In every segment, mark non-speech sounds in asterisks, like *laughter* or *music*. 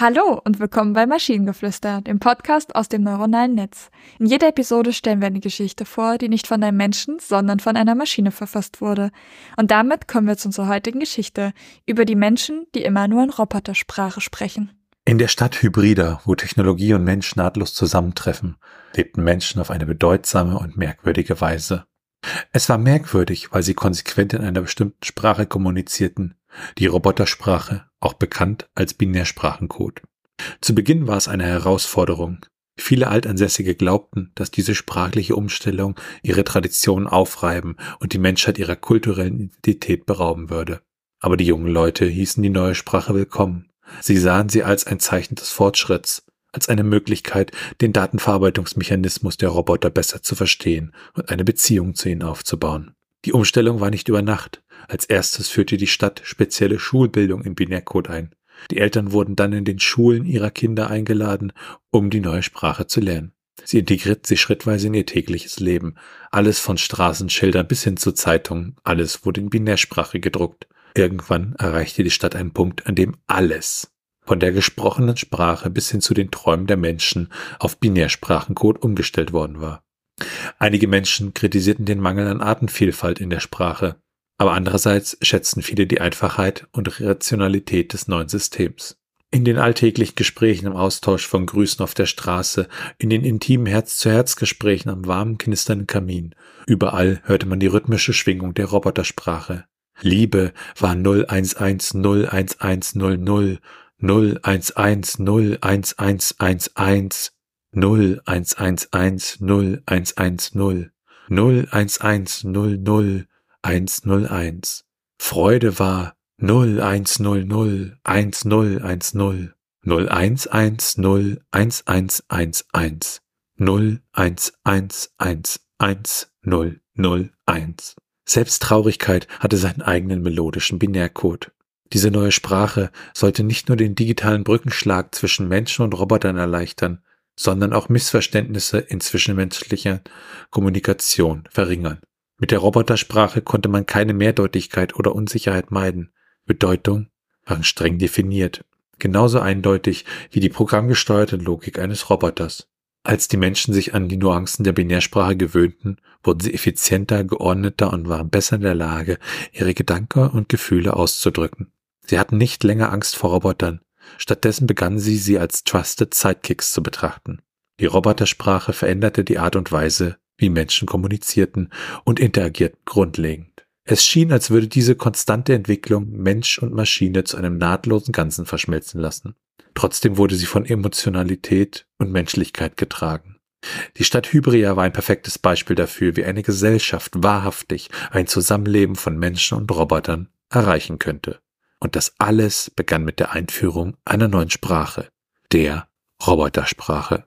Hallo und willkommen bei Maschinengeflüster, dem Podcast aus dem neuronalen Netz. In jeder Episode stellen wir eine Geschichte vor, die nicht von einem Menschen, sondern von einer Maschine verfasst wurde. Und damit kommen wir zu unserer heutigen Geschichte über die Menschen, die immer nur in Robotersprache sprechen. In der Stadt Hybrida, wo Technologie und Mensch nahtlos zusammentreffen, lebten Menschen auf eine bedeutsame und merkwürdige Weise. Es war merkwürdig, weil sie konsequent in einer bestimmten Sprache kommunizierten, die Robotersprache, auch bekannt als Binärsprachencode. Zu Beginn war es eine Herausforderung. Viele Altansässige glaubten, dass diese sprachliche Umstellung ihre Tradition aufreiben und die Menschheit ihrer kulturellen Identität berauben würde. Aber die jungen Leute hießen die neue Sprache willkommen. Sie sahen sie als ein Zeichen des Fortschritts, als eine Möglichkeit, den Datenverarbeitungsmechanismus der Roboter besser zu verstehen und eine Beziehung zu ihnen aufzubauen. Die Umstellung war nicht über Nacht. Als erstes führte die Stadt spezielle Schulbildung im Binärcode ein. Die Eltern wurden dann in den Schulen ihrer Kinder eingeladen, um die neue Sprache zu lernen. Sie integriert sie schrittweise in ihr tägliches Leben. Alles von Straßenschildern bis hin zu Zeitungen, alles wurde in Binärsprache gedruckt. Irgendwann erreichte die Stadt einen Punkt, an dem alles, von der gesprochenen Sprache bis hin zu den Träumen der Menschen, auf Binärsprachencode umgestellt worden war. Einige Menschen kritisierten den Mangel an Artenvielfalt in der Sprache, aber andererseits schätzten viele die Einfachheit und Rationalität des neuen Systems. In den alltäglichen Gesprächen im Austausch von Grüßen auf der Straße, in den intimen Herz-zu-Herz-Gesprächen am warmen, knisternden Kamin, überall hörte man die rhythmische Schwingung der Robotersprache. Liebe war 01101100, 01101111, 01110110, 01100101. Freude war 0100 1010 0110 1111 01111001. Selbst Traurigkeit hatte seinen eigenen melodischen Binärcode. Diese neue Sprache sollte nicht nur den digitalen Brückenschlag zwischen Menschen und Robotern erleichtern, sondern auch Missverständnisse in zwischenmenschlicher Kommunikation verringern. Mit der Robotersprache konnte man keine Mehrdeutigkeit oder Unsicherheit meiden. Bedeutung waren streng definiert, genauso eindeutig wie die programmgesteuerte Logik eines Roboters. Als die Menschen sich an die Nuancen der Binärsprache gewöhnten, wurden sie effizienter, geordneter und waren besser in der Lage, ihre Gedanken und Gefühle auszudrücken. Sie hatten nicht länger Angst vor Robotern, Stattdessen begannen sie, sie als Trusted Sidekicks zu betrachten. Die Robotersprache veränderte die Art und Weise, wie Menschen kommunizierten und interagierten grundlegend. Es schien, als würde diese konstante Entwicklung Mensch und Maschine zu einem nahtlosen Ganzen verschmelzen lassen. Trotzdem wurde sie von Emotionalität und Menschlichkeit getragen. Die Stadt Hybria war ein perfektes Beispiel dafür, wie eine Gesellschaft wahrhaftig ein Zusammenleben von Menschen und Robotern erreichen könnte. Und das alles begann mit der Einführung einer neuen Sprache, der Robotersprache.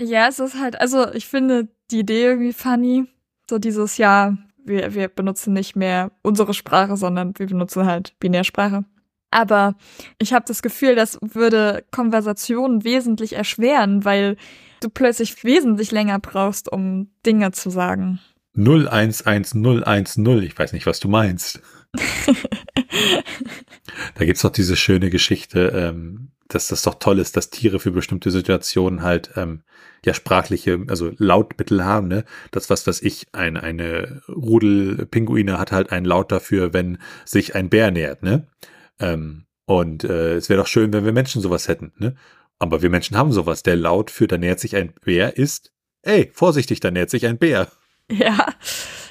Ja, es ist halt, also ich finde die Idee irgendwie funny. So dieses Jahr, wir, wir benutzen nicht mehr unsere Sprache, sondern wir benutzen halt Binärsprache. Aber ich habe das Gefühl, das würde Konversationen wesentlich erschweren, weil du plötzlich wesentlich länger brauchst, um Dinge zu sagen. 011010. Ich weiß nicht, was du meinst. *laughs* da gibt's doch diese schöne Geschichte, ähm, dass das doch toll ist, dass Tiere für bestimmte Situationen halt ähm, ja sprachliche, also Lautmittel haben, ne? Das was, was ich, ein, eine Rudel Pinguine hat halt einen Laut dafür, wenn sich ein Bär nähert, ne? Ähm, und äh, es wäre doch schön, wenn wir Menschen sowas hätten, ne? Aber wir Menschen haben sowas. Der Laut für da nähert sich ein Bär ist, ey, vorsichtig, da nähert sich ein Bär. Ja,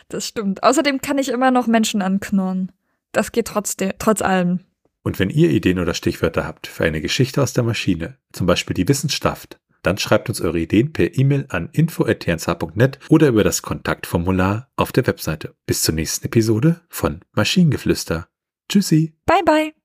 das stimmt. Außerdem kann ich immer noch Menschen anknurren. Das geht trotzdem, trotz allem. Und wenn ihr Ideen oder Stichwörter habt für eine Geschichte aus der Maschine, zum Beispiel die Wissenschaft, dann schreibt uns eure Ideen per E-Mail an info.tnsh.net oder über das Kontaktformular auf der Webseite. Bis zur nächsten Episode von Maschinengeflüster. Tschüssi. Bye bye.